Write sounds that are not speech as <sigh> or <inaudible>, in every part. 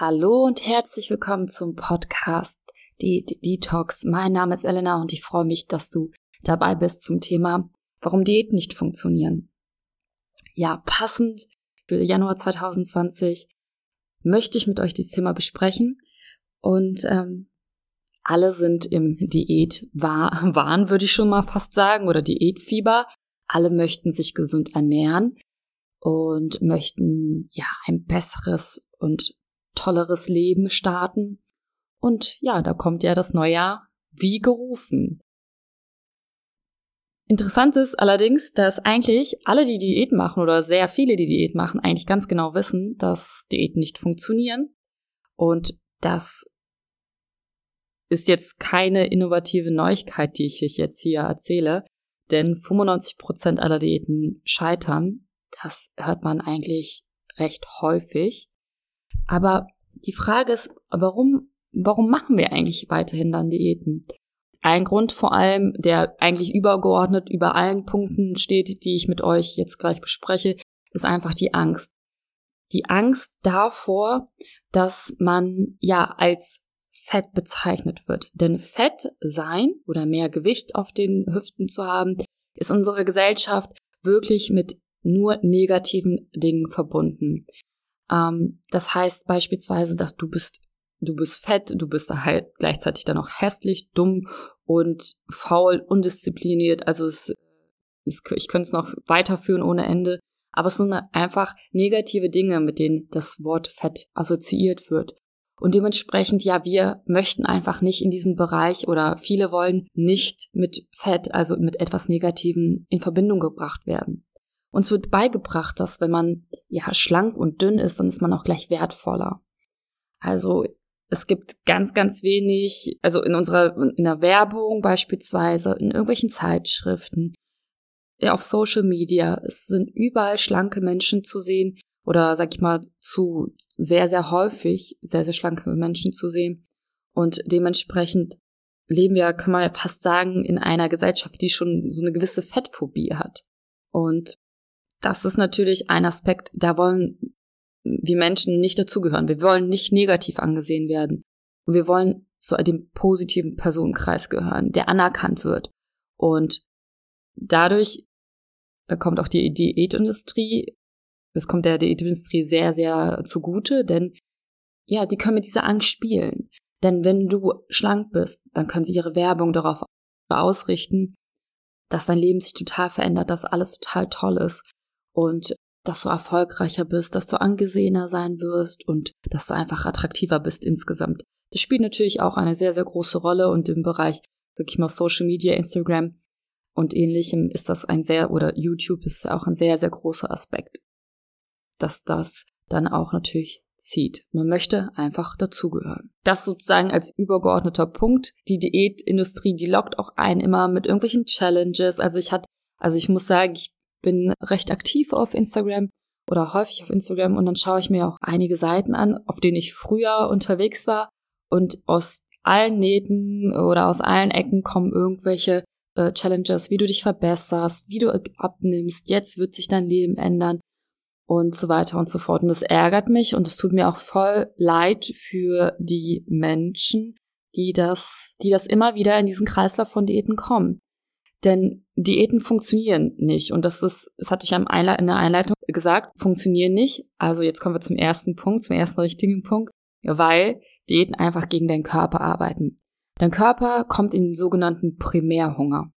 Hallo und herzlich willkommen zum Podcast Diät Detox. Mein Name ist Elena und ich freue mich, dass du dabei bist zum Thema, warum Diäten nicht funktionieren. Ja, passend für Januar 2020 möchte ich mit euch dieses Thema besprechen und ähm, alle sind im Diätwahn, würde ich schon mal fast sagen, oder Diätfieber. Alle möchten sich gesund ernähren und möchten ja ein besseres und tolleres Leben starten. Und ja, da kommt ja das Neujahr wie gerufen. Interessant ist allerdings, dass eigentlich alle, die Diät machen oder sehr viele, die Diät machen, eigentlich ganz genau wissen, dass Diäten nicht funktionieren. Und das ist jetzt keine innovative Neuigkeit, die ich euch jetzt hier erzähle, denn 95 Prozent aller Diäten scheitern. Das hört man eigentlich recht häufig. Aber die Frage ist, warum, warum machen wir eigentlich weiterhin dann Diäten? Ein Grund vor allem, der eigentlich übergeordnet über allen Punkten steht, die ich mit euch jetzt gleich bespreche, ist einfach die Angst. Die Angst davor, dass man ja als Fett bezeichnet wird. Denn Fett sein oder mehr Gewicht auf den Hüften zu haben, ist unsere Gesellschaft wirklich mit nur negativen Dingen verbunden. Ähm, das heißt beispielsweise, dass du bist, du bist fett, du bist halt gleichzeitig dann auch hässlich, dumm und faul, undiszipliniert. Also es, es ich könnte es noch weiterführen ohne Ende. Aber es sind einfach negative Dinge, mit denen das Wort Fett assoziiert wird. Und dementsprechend, ja, wir möchten einfach nicht in diesem Bereich oder viele wollen nicht mit Fett, also mit etwas Negativem in Verbindung gebracht werden. Uns wird beigebracht, dass wenn man ja schlank und dünn ist, dann ist man auch gleich wertvoller. Also es gibt ganz, ganz wenig, also in unserer, in der Werbung beispielsweise, in irgendwelchen Zeitschriften, auf Social Media, es sind überall schlanke Menschen zu sehen oder sag ich mal zu sehr, sehr häufig sehr, sehr schlanke Menschen zu sehen. Und dementsprechend leben wir, kann man fast sagen, in einer Gesellschaft, die schon so eine gewisse Fettphobie hat. Und das ist natürlich ein Aspekt, da wollen wir Menschen nicht dazugehören. Wir wollen nicht negativ angesehen werden. Und wir wollen zu dem positiven Personenkreis gehören, der anerkannt wird. Und dadurch kommt auch die Diätindustrie, es kommt der Diätindustrie sehr, sehr zugute, denn ja, die können mit dieser Angst spielen. Denn wenn du schlank bist, dann können sie ihre Werbung darauf ausrichten, dass dein Leben sich total verändert, dass alles total toll ist und dass du erfolgreicher bist, dass du angesehener sein wirst und dass du einfach attraktiver bist insgesamt. Das spielt natürlich auch eine sehr, sehr große Rolle und im Bereich, sag ich mal, Social Media, Instagram und ähnlichem ist das ein sehr, oder YouTube ist auch ein sehr, sehr großer Aspekt, dass das dann auch natürlich zieht. Man möchte einfach dazugehören. Das sozusagen als übergeordneter Punkt. Die Diätindustrie, die lockt auch ein immer mit irgendwelchen Challenges. Also ich hatte, also ich muss sagen, ich bin recht aktiv auf Instagram oder häufig auf Instagram und dann schaue ich mir auch einige Seiten an, auf denen ich früher unterwegs war und aus allen Nähten oder aus allen Ecken kommen irgendwelche äh, Challenges, wie du dich verbesserst, wie du abnimmst, jetzt wird sich dein Leben ändern und so weiter und so fort. Und das ärgert mich und es tut mir auch voll leid für die Menschen, die das, die das immer wieder in diesen Kreislauf von Diäten kommen. Denn Diäten funktionieren nicht. Und das ist, das hatte ich in der Einleitung gesagt, funktionieren nicht. Also jetzt kommen wir zum ersten Punkt, zum ersten richtigen Punkt, weil Diäten einfach gegen deinen Körper arbeiten. Dein Körper kommt in den sogenannten Primärhunger.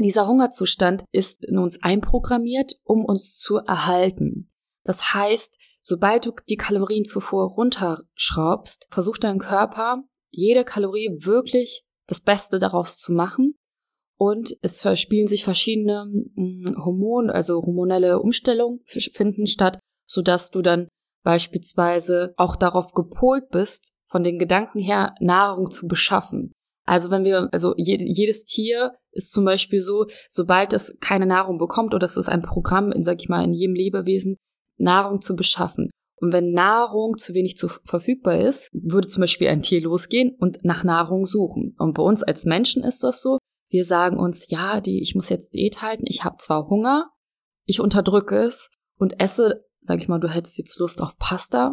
Dieser Hungerzustand ist in uns einprogrammiert, um uns zu erhalten. Das heißt, sobald du die Kalorienzufuhr runterschraubst, versucht dein Körper, jede Kalorie wirklich das Beste daraus zu machen und es verspielen sich verschiedene hm, Hormone, also hormonelle Umstellungen finden statt, so dass du dann beispielsweise auch darauf gepolt bist, von den Gedanken her Nahrung zu beschaffen. Also wenn wir, also jedes Tier ist zum Beispiel so, sobald es keine Nahrung bekommt oder es ist ein Programm, in, sag ich mal, in jedem Lebewesen, Nahrung zu beschaffen. Und wenn Nahrung zu wenig zu verfügbar ist, würde zum Beispiel ein Tier losgehen und nach Nahrung suchen. Und bei uns als Menschen ist das so, wir sagen uns, ja, die, ich muss jetzt Diät halten, ich habe zwar Hunger, ich unterdrücke es und esse, sag ich mal, du hättest jetzt Lust auf Pasta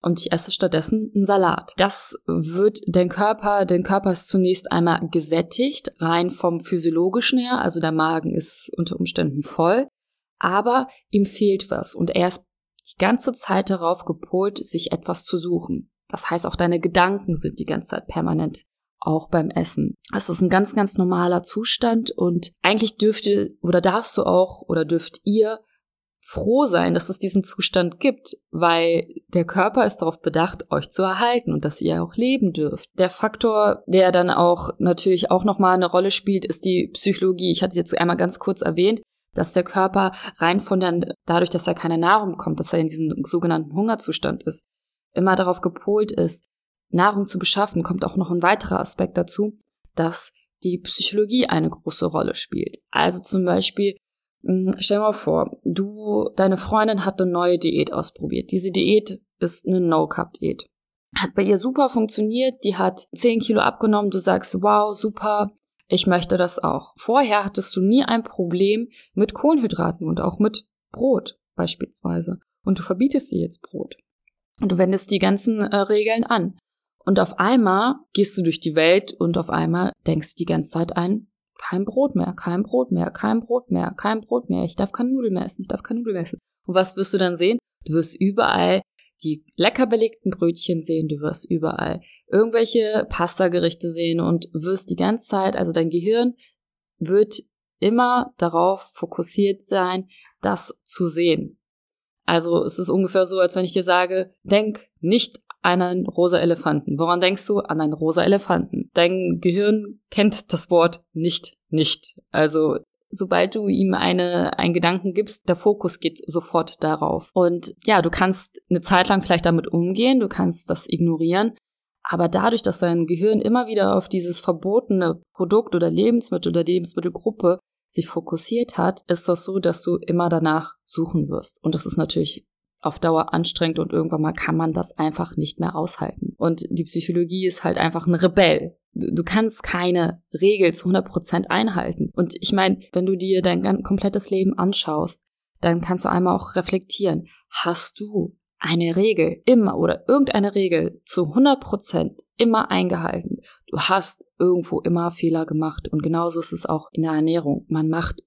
und ich esse stattdessen einen Salat. Das wird den Körper, den Körper ist zunächst einmal gesättigt, rein vom physiologischen her, also der Magen ist unter Umständen voll, aber ihm fehlt was und er ist die ganze Zeit darauf gepolt, sich etwas zu suchen. Das heißt, auch deine Gedanken sind die ganze Zeit permanent auch beim Essen. Es ist ein ganz, ganz normaler Zustand und eigentlich dürfte oder darfst du auch oder dürft ihr froh sein, dass es diesen Zustand gibt, weil der Körper ist darauf bedacht, euch zu erhalten und dass ihr auch leben dürft. Der Faktor, der dann auch natürlich auch nochmal eine Rolle spielt, ist die Psychologie. Ich hatte jetzt einmal ganz kurz erwähnt, dass der Körper rein von der, dadurch, dass er keine Nahrung bekommt, dass er in diesem sogenannten Hungerzustand ist, immer darauf gepolt ist, Nahrung zu beschaffen, kommt auch noch ein weiterer Aspekt dazu, dass die Psychologie eine große Rolle spielt. Also zum Beispiel, hm, stell mal vor, du, deine Freundin hat eine neue Diät ausprobiert. Diese Diät ist eine No-Cup-Diät. Hat bei ihr super funktioniert, die hat 10 Kilo abgenommen, du sagst, wow, super, ich möchte das auch. Vorher hattest du nie ein Problem mit Kohlenhydraten und auch mit Brot beispielsweise. Und du verbietest dir jetzt Brot. Und du wendest die ganzen äh, Regeln an. Und auf einmal gehst du durch die Welt und auf einmal denkst du die ganze Zeit ein, kein Brot mehr, kein Brot mehr, kein Brot mehr, kein Brot mehr, ich darf keine Nudeln mehr essen, ich darf keine Nudeln mehr essen. Und was wirst du dann sehen? Du wirst überall die lecker belegten Brötchen sehen, du wirst überall irgendwelche Pasta-Gerichte sehen und wirst die ganze Zeit, also dein Gehirn wird immer darauf fokussiert sein, das zu sehen. Also es ist ungefähr so, als wenn ich dir sage, denk nicht einen rosa Elefanten. Woran denkst du? An einen rosa Elefanten. Dein Gehirn kennt das Wort nicht, nicht. Also sobald du ihm eine, einen Gedanken gibst, der Fokus geht sofort darauf. Und ja, du kannst eine Zeit lang vielleicht damit umgehen, du kannst das ignorieren, aber dadurch, dass dein Gehirn immer wieder auf dieses verbotene Produkt oder Lebensmittel oder Lebensmittelgruppe sich fokussiert hat, ist das so, dass du immer danach suchen wirst. Und das ist natürlich auf Dauer anstrengend und irgendwann mal kann man das einfach nicht mehr aushalten. Und die Psychologie ist halt einfach ein Rebell. Du kannst keine Regel zu 100 Prozent einhalten. Und ich meine, wenn du dir dein komplettes Leben anschaust, dann kannst du einmal auch reflektieren. Hast du eine Regel immer oder irgendeine Regel zu 100 Prozent immer eingehalten? Du hast irgendwo immer Fehler gemacht. Und genauso ist es auch in der Ernährung. Man macht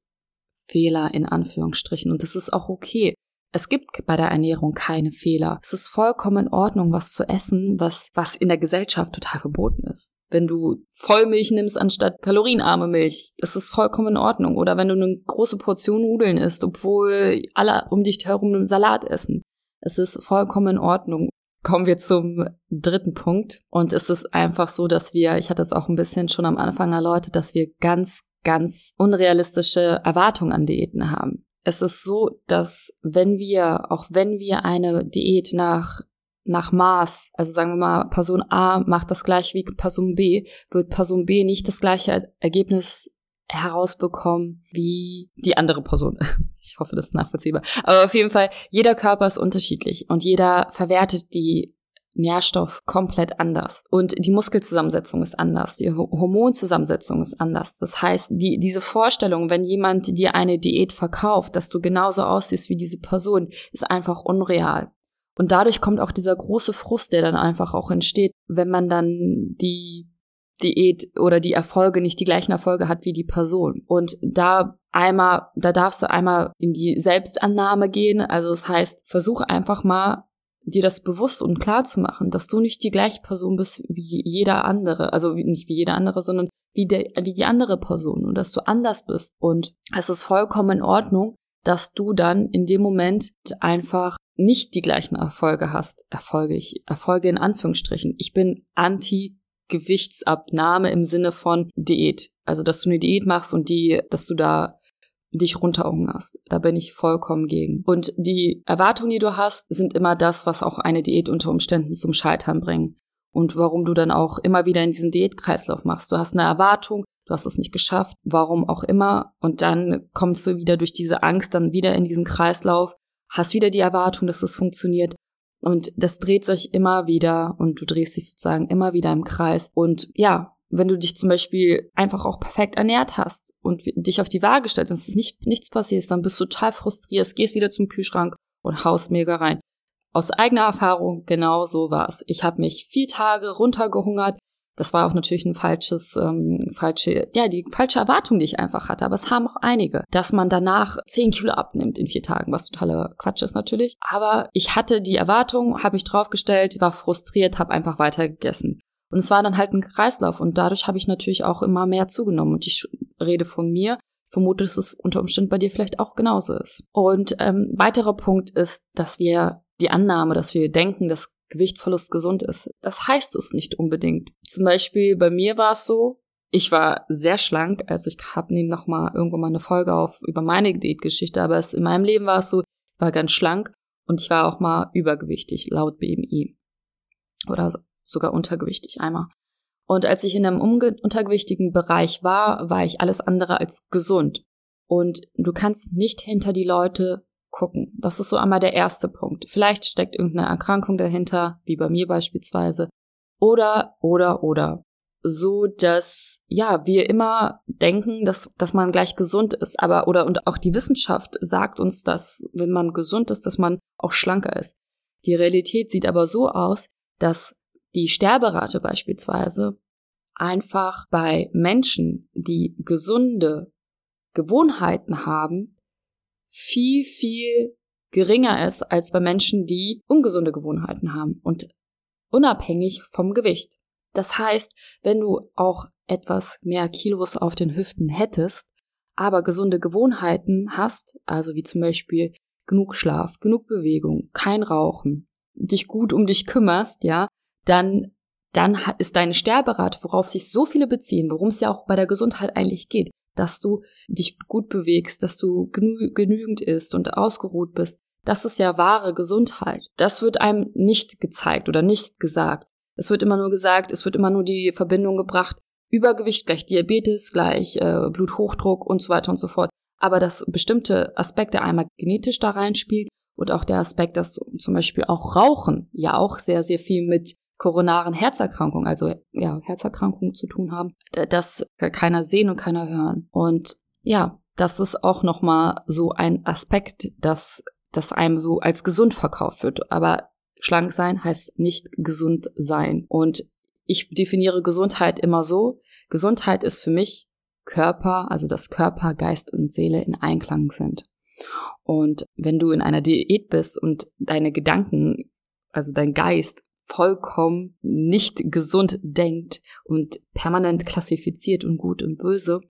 Fehler in Anführungsstrichen. Und das ist auch okay. Es gibt bei der Ernährung keine Fehler. Es ist vollkommen in Ordnung, was zu essen, was, was in der Gesellschaft total verboten ist. Wenn du Vollmilch nimmst anstatt kalorienarme Milch, das ist vollkommen in Ordnung. Oder wenn du eine große Portion Nudeln isst, obwohl alle um dich herum einen Salat essen. Es ist vollkommen in Ordnung. Kommen wir zum dritten Punkt. Und es ist einfach so, dass wir, ich hatte es auch ein bisschen schon am Anfang erläutert, dass wir ganz, ganz unrealistische Erwartungen an Diäten haben es ist so, dass wenn wir, auch wenn wir eine Diät nach nach Maß, also sagen wir mal, Person A macht das gleiche wie Person B, wird Person B nicht das gleiche Ergebnis herausbekommen wie die andere Person. <laughs> Ich hoffe, das ist nachvollziehbar. Aber auf jeden Fall, jeder Körper ist unterschiedlich und jeder verwertet die Nährstoff komplett anders. Und die Muskelzusammensetzung ist anders, die Hormonzusammensetzung ist anders. Das heißt, die, diese Vorstellung, wenn jemand dir eine Diät verkauft, dass du genauso aussiehst wie diese Person, ist einfach unreal. Und dadurch kommt auch dieser große Frust, der dann einfach auch entsteht, wenn man dann die Diät oder die Erfolge nicht die gleichen Erfolge hat wie die Person. Und da einmal, da darfst du einmal in die Selbstannahme gehen. Also das heißt, versuch einfach mal dir das bewusst und klar zu machen, dass du nicht die gleiche Person bist wie jeder andere, also nicht wie jeder andere, sondern wie, der, wie die andere Person und dass du anders bist. Und es ist vollkommen in Ordnung, dass du dann in dem Moment einfach nicht die gleichen Erfolge hast. Erfolge, ich, Erfolge in Anführungsstrichen. Ich bin anti Gewichtsabnahme im Sinne von Diät. Also, dass du eine Diät machst und die, dass du da dich runterhungerst. Da bin ich vollkommen gegen. Und die Erwartungen, die du hast, sind immer das, was auch eine Diät unter Umständen zum Scheitern bringen. Und warum du dann auch immer wieder in diesen Diätkreislauf machst. Du hast eine Erwartung, du hast es nicht geschafft, warum auch immer. Und dann kommst du wieder durch diese Angst dann wieder in diesen Kreislauf, hast wieder die Erwartung, dass es funktioniert. Und das dreht sich immer wieder und du drehst dich sozusagen immer wieder im Kreis. Und ja, wenn du dich zum Beispiel einfach auch perfekt ernährt hast und dich auf die Waage stellst und es ist nicht, nichts passiert, dann bist du total frustriert, gehst wieder zum Kühlschrank und haust mega rein. aus eigener Erfahrung, genau so war's. Ich habe mich vier Tage runtergehungert. Das war auch natürlich ein falsches, ähm, falsche, ja, die falsche Erwartung, die ich einfach hatte. Aber es haben auch einige, dass man danach zehn Kilo abnimmt in vier Tagen, was totaler Quatsch ist natürlich. Aber ich hatte die Erwartung, habe mich draufgestellt, war frustriert, habe einfach weiter gegessen. Und es war dann halt ein Kreislauf und dadurch habe ich natürlich auch immer mehr zugenommen. Und ich rede von mir, vermute, dass es unter Umständen bei dir vielleicht auch genauso ist. Und ähm, weiterer Punkt ist, dass wir die Annahme, dass wir denken, dass Gewichtsverlust gesund ist. Das heißt es nicht unbedingt. Zum Beispiel bei mir war es so, ich war sehr schlank, also ich habe neben noch mal irgendwann mal eine Folge auf über meine Diätgeschichte, aber es, in meinem Leben war es so, ich war ganz schlank und ich war auch mal übergewichtig laut BMI oder sogar untergewichtig einmal. Und als ich in einem untergewichtigen Bereich war, war ich alles andere als gesund. Und du kannst nicht hinter die Leute gucken. Das ist so einmal der erste Punkt. Vielleicht steckt irgendeine Erkrankung dahinter, wie bei mir beispielsweise. Oder, oder, oder. So, dass, ja, wir immer denken, dass, dass man gleich gesund ist. Aber, oder, und auch die Wissenschaft sagt uns, dass, wenn man gesund ist, dass man auch schlanker ist. Die Realität sieht aber so aus, dass die Sterberate beispielsweise einfach bei Menschen, die gesunde Gewohnheiten haben, viel, viel geringer ist als bei Menschen, die ungesunde Gewohnheiten haben und unabhängig vom Gewicht. Das heißt, wenn du auch etwas mehr Kilos auf den Hüften hättest, aber gesunde Gewohnheiten hast, also wie zum Beispiel genug Schlaf, genug Bewegung, kein Rauchen, dich gut um dich kümmerst, ja, dann, dann ist deine Sterberate, worauf sich so viele beziehen, worum es ja auch bei der Gesundheit eigentlich geht, dass du dich gut bewegst, dass du genü genügend isst und ausgeruht bist. Das ist ja wahre Gesundheit. Das wird einem nicht gezeigt oder nicht gesagt. Es wird immer nur gesagt, es wird immer nur die Verbindung gebracht, Übergewicht gleich Diabetes, gleich äh, Bluthochdruck und so weiter und so fort. Aber dass bestimmte Aspekte einmal genetisch da reinspielen und auch der Aspekt, dass zum Beispiel auch Rauchen ja auch sehr, sehr viel mit koronaren Herzerkrankungen, also ja, Herzerkrankungen zu tun haben, das keiner sehen und keiner hören. Und ja, das ist auch nochmal so ein Aspekt, dass das einem so als gesund verkauft wird. Aber schlank sein heißt nicht gesund sein. Und ich definiere Gesundheit immer so. Gesundheit ist für mich Körper, also dass Körper, Geist und Seele in Einklang sind. Und wenn du in einer Diät bist und deine Gedanken, also dein Geist vollkommen nicht gesund denkt und permanent klassifiziert und gut und böse,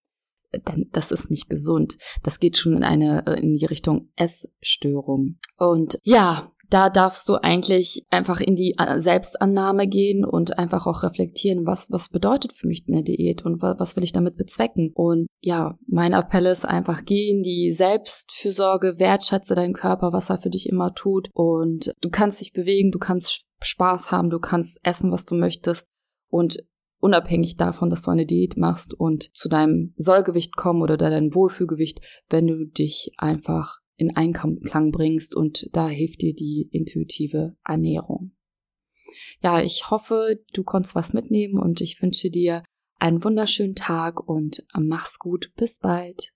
dann das ist nicht gesund. Das geht schon in eine in die Richtung Essstörung. Und ja, da darfst du eigentlich einfach in die Selbstannahme gehen und einfach auch reflektieren, was, was bedeutet für mich eine Diät und was, was will ich damit bezwecken. Und ja, mein Appell ist einfach, geh in die Selbstfürsorge, wertschätze deinen Körper, was er für dich immer tut. Und du kannst dich bewegen, du kannst Spaß haben, du kannst essen, was du möchtest. Und unabhängig davon, dass du eine Diät machst und zu deinem Sollgewicht kommen oder deinem Wohlfühlgewicht, wenn du dich einfach in Einklang bringst und da hilft dir die intuitive Ernährung. Ja, ich hoffe, du konntest was mitnehmen und ich wünsche dir einen wunderschönen Tag und mach's gut. Bis bald.